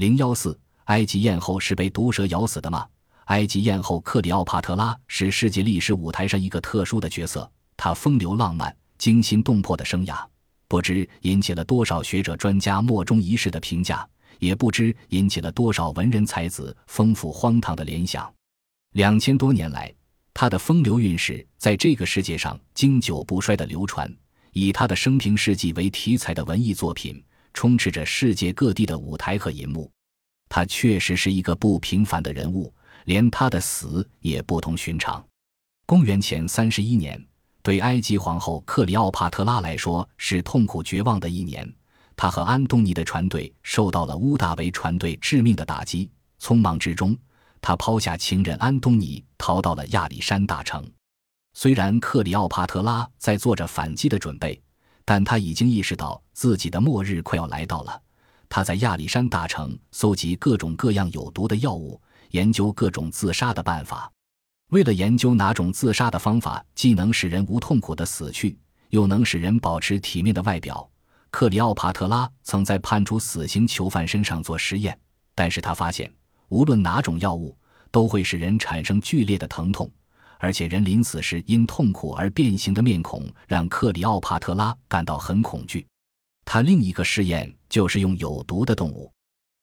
零幺四，埃及艳后是被毒蛇咬死的吗？埃及艳后克里奥帕特拉是世界历史舞台上一个特殊的角色，她风流浪漫、惊心动魄的生涯，不知引起了多少学者专家莫衷一是的评价，也不知引起了多少文人才子丰富荒唐的联想。两千多年来，她的风流韵事在这个世界上经久不衰的流传，以她的生平事迹为题材的文艺作品充斥着世界各地的舞台和银幕。他确实是一个不平凡的人物。连他的死也不同寻常。公元前三十一年，对埃及皇后克里奥帕特拉来说是痛苦绝望的一年。她和安东尼的船队受到了乌大维船队致命的打击。匆忙之中，她抛下情人安东尼，逃到了亚历山大城。虽然克里奥帕特拉在做着反击的准备，但他已经意识到自己的末日快要来到了。他在亚历山大城搜集各种各样有毒的药物。研究各种自杀的办法，为了研究哪种自杀的方法既能使人无痛苦的死去，又能使人保持体面的外表，克里奥帕特拉曾在判处死刑囚犯身上做实验。但是他发现，无论哪种药物都会使人产生剧烈的疼痛，而且人临死时因痛苦而变形的面孔让克里奥帕特拉感到很恐惧。他另一个试验就是用有毒的动物，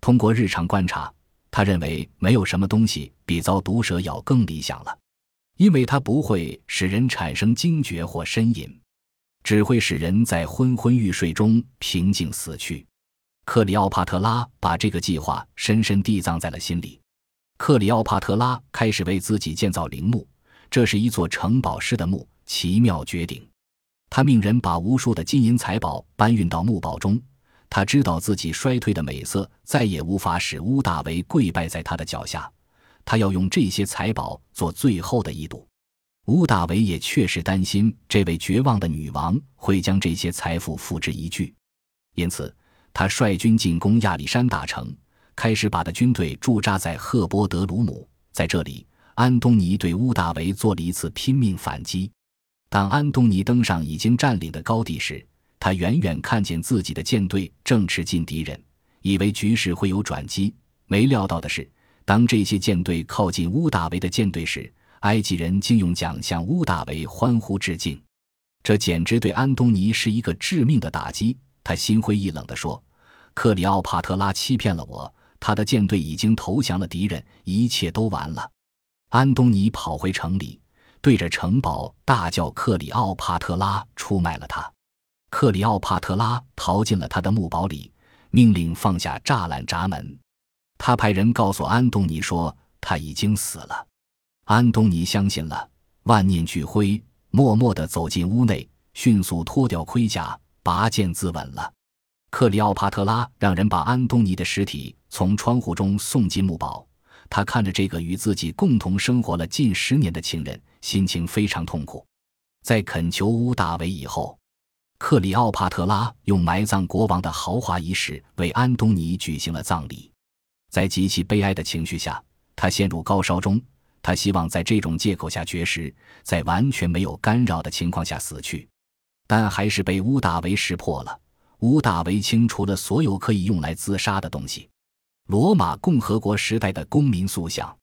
通过日常观察。他认为没有什么东西比遭毒蛇咬更理想了，因为它不会使人产生惊觉或呻吟，只会使人在昏昏欲睡中平静死去。克里奥帕特拉把这个计划深深地藏在了心里。克里奥帕特拉开始为自己建造陵墓，这是一座城堡式的墓，奇妙绝顶。他命人把无数的金银财宝搬运到墓堡中。他知道自己衰退的美色再也无法使乌大维跪拜在他的脚下，他要用这些财宝做最后的一赌。乌大维也确实担心这位绝望的女王会将这些财富付之一炬，因此他率军进攻亚历山大城，开始把的军队驻扎在赫波德鲁姆。在这里，安东尼对乌大维做了一次拼命反击。当安东尼登上已经占领的高地时，他远远看见自己的舰队正吃进敌人，以为局势会有转机。没料到的是，当这些舰队靠近乌大维的舰队时，埃及人竟用桨向乌大维欢呼致敬。这简直对安东尼是一个致命的打击。他心灰意冷地说：“克里奥帕特拉欺骗了我，他的舰队已经投降了敌人，一切都完了。”安东尼跑回城里，对着城堡大叫：“克里奥帕特拉出卖了他！”克里奥帕特拉逃进了他的墓堡里，命令放下栅栏闸门。他派人告诉安东尼说他已经死了。安东尼相信了，万念俱灰，默默地走进屋内，迅速脱掉盔甲，拔剑自刎了。克里奥帕特拉让人把安东尼的尸体从窗户中送进墓堡。他看着这个与自己共同生活了近十年的亲人，心情非常痛苦。在恳求乌大维以后。克里奥帕特拉用埋葬国王的豪华仪式为安东尼举行了葬礼，在极其悲哀的情绪下，他陷入高烧中。他希望在这种借口下绝食，在完全没有干扰的情况下死去，但还是被乌大维识破了。乌大维清除了所有可以用来自杀的东西，罗马共和国时代的公民塑像。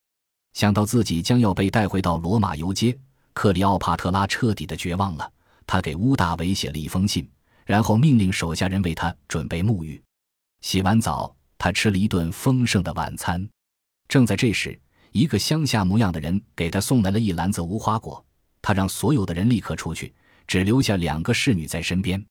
想到自己将要被带回到罗马游街，克里奥帕特拉彻底的绝望了。他给乌大维写了一封信，然后命令手下人为他准备沐浴。洗完澡，他吃了一顿丰盛的晚餐。正在这时，一个乡下模样的人给他送来了一篮子无花果。他让所有的人立刻出去，只留下两个侍女在身边。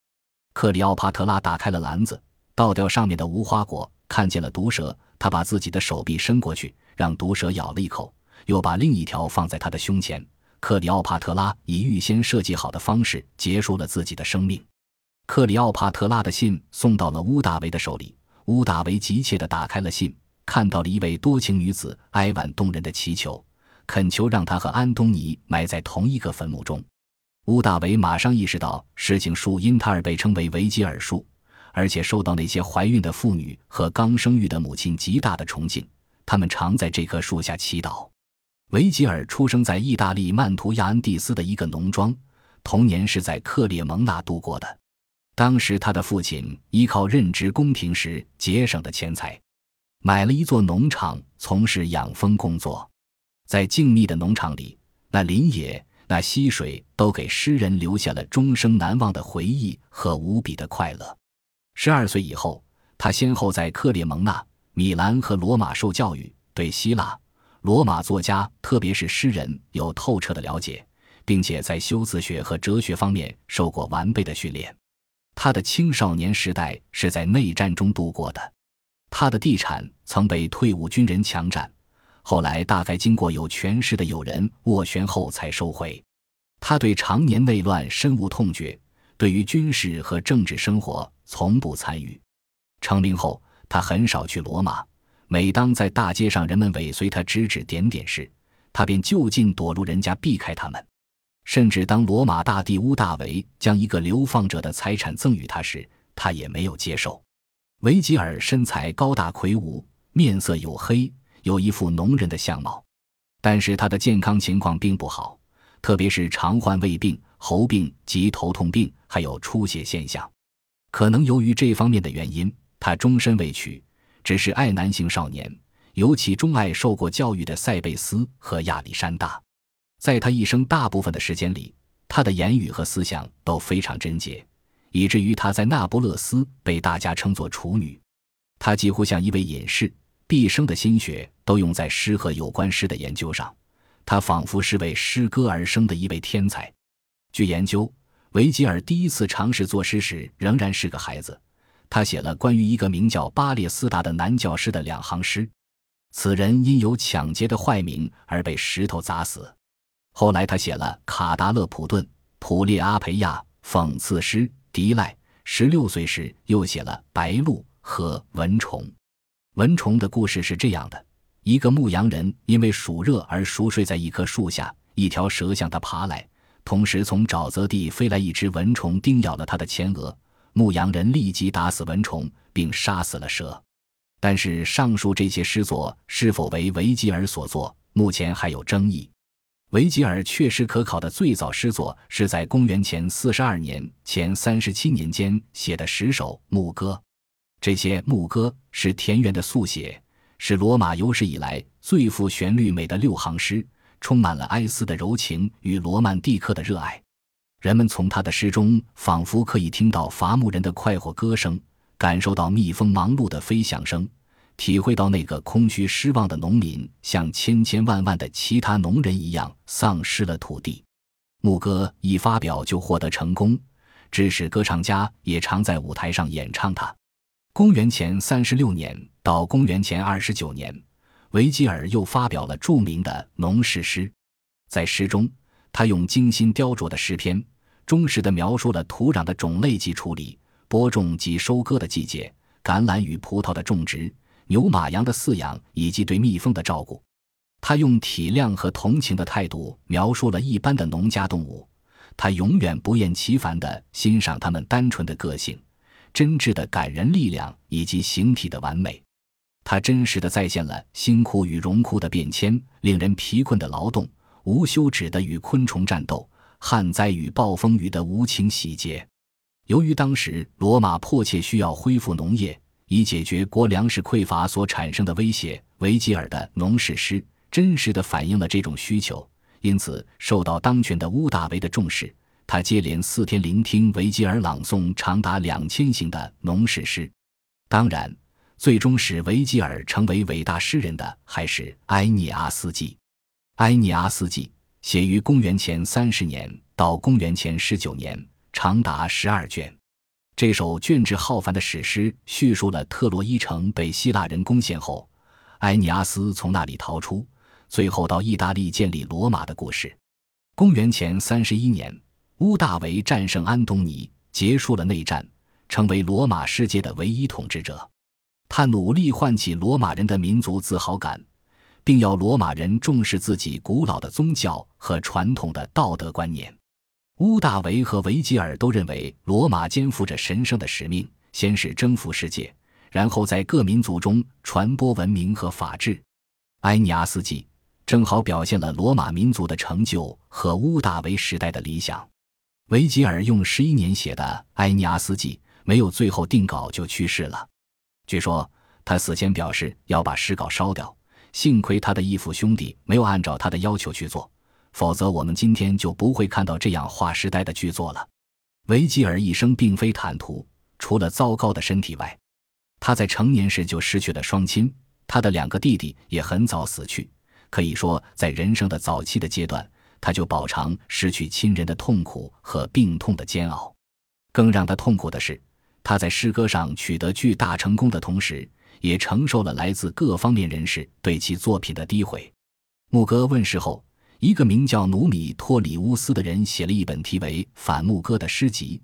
克里奥帕特拉打开了篮子，倒掉上面的无花果，看见了毒蛇。他把自己的手臂伸过去，让毒蛇咬了一口，又把另一条放在他的胸前。克里奥帕特拉以预先设计好的方式结束了自己的生命。克里奥帕特拉的信送到了乌大维的手里，乌大维急切地打开了信，看到了一位多情女子哀婉动人的祈求，恳求让他和安东尼埋在同一个坟墓中。乌大维马上意识到事情树因他而被称为维吉尔树，而且受到那些怀孕的妇女和刚生育的母亲极大的崇敬，他们常在这棵树下祈祷。维吉尔出生在意大利曼图亚恩蒂斯的一个农庄，童年是在克列蒙纳度过的。当时他的父亲依靠任职宫廷时节省的钱财，买了一座农场，从事养蜂工作。在静谧的农场里，那林野、那溪水，都给诗人留下了终生难忘的回忆和无比的快乐。十二岁以后，他先后在克列蒙纳、米兰和罗马受教育，对希腊、罗马作家，特别是诗人，有透彻的了解，并且在修辞学和哲学方面受过完备的训练。他的青少年时代是在内战中度过的，他的地产曾被退伍军人强占。后来大概经过有权势的友人斡旋后才收回。他对常年内乱深恶痛绝，对于军事和政治生活从不参与。成名后，他很少去罗马。每当在大街上人们尾随他指指点点时，他便就近躲入人家避开他们。甚至当罗马大帝屋大维将一个流放者的财产赠与他时，他也没有接受。维吉尔身材高大魁梧，面色黝黑。有一副农人的相貌，但是他的健康情况并不好，特别是常患胃病、喉病及头痛病，还有出血现象。可能由于这方面的原因，他终身未娶，只是爱男性少年，尤其钟爱受过教育的塞贝斯和亚历山大。在他一生大部分的时间里，他的言语和思想都非常贞洁，以至于他在那不勒斯被大家称作处女。他几乎像一位隐士。毕生的心血都用在诗和有关诗的研究上，他仿佛是为诗歌而生的一位天才。据研究，维吉尔第一次尝试作诗时仍然是个孩子，他写了关于一个名叫巴列斯达的男教师的两行诗。此人因有抢劫的坏名而被石头砸死。后来他写了《卡达勒普顿》《普列阿培亚》讽刺诗《迪赖》。十六岁时又写了《白鹭》和《蚊虫》。蚊虫的故事是这样的：一个牧羊人因为暑热而熟睡在一棵树下，一条蛇向他爬来，同时从沼泽地飞来一只蚊虫，叮咬了他的前额。牧羊人立即打死蚊虫，并杀死了蛇。但是上述这些诗作是否为维吉尔所作，目前还有争议。维吉尔确实可考的最早诗作是在公元前四十二年前三十七年间写的十首牧歌。这些牧歌是田园的速写，是罗马有史以来最富旋律美的六行诗，充满了哀思的柔情与罗曼蒂克的热爱。人们从他的诗中仿佛可以听到伐木人的快活歌声，感受到蜜蜂忙碌的飞翔声，体会到那个空虚失望的农民像千千万万的其他农人一样丧失了土地。牧歌一发表就获得成功，致使歌唱家也常在舞台上演唱它。公元前三十六年到公元前二十九年，维吉尔又发表了著名的农事诗。在诗中，他用精心雕琢的诗篇，忠实地描述了土壤的种类及处理、播种及收割的季节、橄榄与葡萄的种植、牛马羊的饲养以及对蜜蜂的照顾。他用体谅和同情的态度描述了一般的农家动物，他永远不厌其烦地欣赏它们单纯的个性。真挚的感人力量以及形体的完美，它真实的再现了辛苦与荣枯的变迁，令人疲困的劳动，无休止的与昆虫战斗，旱灾与暴风雨的无情洗劫。由于当时罗马迫切需要恢复农业，以解决国粮食匮乏所产生的威胁，维吉尔的农事诗真实的反映了这种需求，因此受到当权的乌大维的重视。他接连四天聆听维吉尔朗诵长达两千行的农事诗，当然，最终使维吉尔成为伟大诗人的还是《埃涅阿斯纪》。《埃涅阿斯纪》写于公元前三十年到公元前十九年，长达十二卷。这首卷帙浩繁的史诗叙述了特洛伊城被希腊人攻陷后，埃涅阿斯从那里逃出，最后到意大利建立罗马的故事。公元前三十一年。乌大维战胜安东尼，结束了内战，成为罗马世界的唯一统治者。他努力唤起罗马人的民族自豪感，并要罗马人重视自己古老的宗教和传统的道德观念。乌大维和维吉尔都认为，罗马肩负着神圣的使命，先是征服世界，然后在各民族中传播文明和法治。埃尼阿斯纪正好表现了罗马民族的成就和乌大维时代的理想。维吉尔用十一年写的《埃尼阿斯纪》没有最后定稿就去世了。据说他死前表示要把诗稿烧掉，幸亏他的义父兄弟没有按照他的要求去做，否则我们今天就不会看到这样划时代的巨作了。维吉尔一生并非坦途，除了糟糕的身体外，他在成年时就失去了双亲，他的两个弟弟也很早死去。可以说，在人生的早期的阶段，他就饱尝失去亲人的痛苦和病痛的煎熬。更让他痛苦的是，他在诗歌上取得巨大成功的同时。也承受了来自各方面人士对其作品的诋毁。牧歌问世后，一个名叫努米托里乌斯的人写了一本题为《反牧歌》的诗集，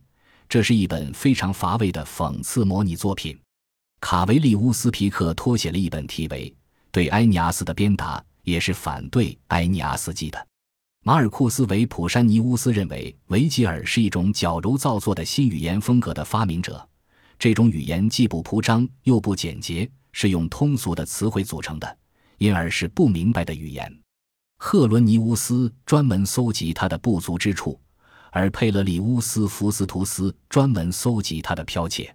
这是一本非常乏味的讽刺模拟作品。卡维利乌斯皮克托写了一本题为《对埃尼阿斯的鞭打》，也是反对埃尼阿斯记的。马尔库斯·维普山尼乌斯认为维吉尔是一种矫揉造作的新语言风格的发明者。这种语言既不铺张又不简洁，是用通俗的词汇组成的，因而是不明白的语言。赫伦尼乌斯专门搜集他的不足之处，而佩勒里乌斯福斯图斯专门搜集他的剽窃。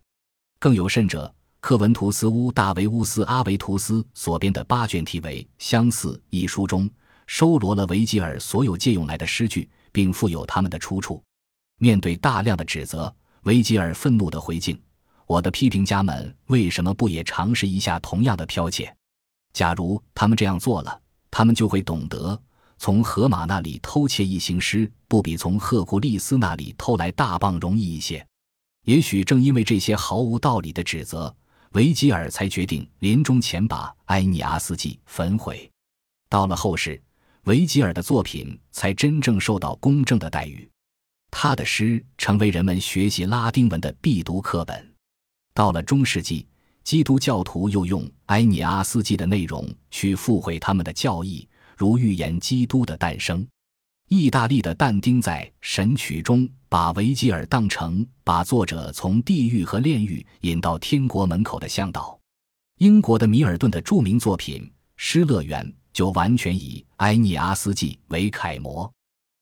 更有甚者，克文图斯乌大维乌斯阿维图斯所编的八卷题为《相似》一书中，收罗了维吉尔所有借用来的诗句，并附有他们的出处。面对大量的指责，维吉尔愤怒地回敬。我的批评家们为什么不也尝试一下同样的剽窃？假如他们这样做了，他们就会懂得，从荷马那里偷窃一行诗，不比从赫库利斯那里偷来大棒容易一些。也许正因为这些毫无道理的指责，维吉尔才决定临终前把《埃尼阿斯纪》焚毁。到了后世，维吉尔的作品才真正受到公正的待遇，他的诗成为人们学习拉丁文的必读课本。到了中世纪，基督教徒又用《埃尼阿斯纪》的内容去附会他们的教义，如预言基督的诞生。意大利的但丁在《神曲》中把维吉尔当成把作者从地狱和炼狱引到天国门口的向导。英国的米尔顿的著名作品《失乐园》就完全以《埃尼阿斯纪》为楷模。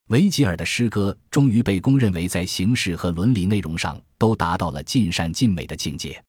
维吉尔的诗歌终于被公认为在形式和伦理内容上都达到了尽善尽美的境界。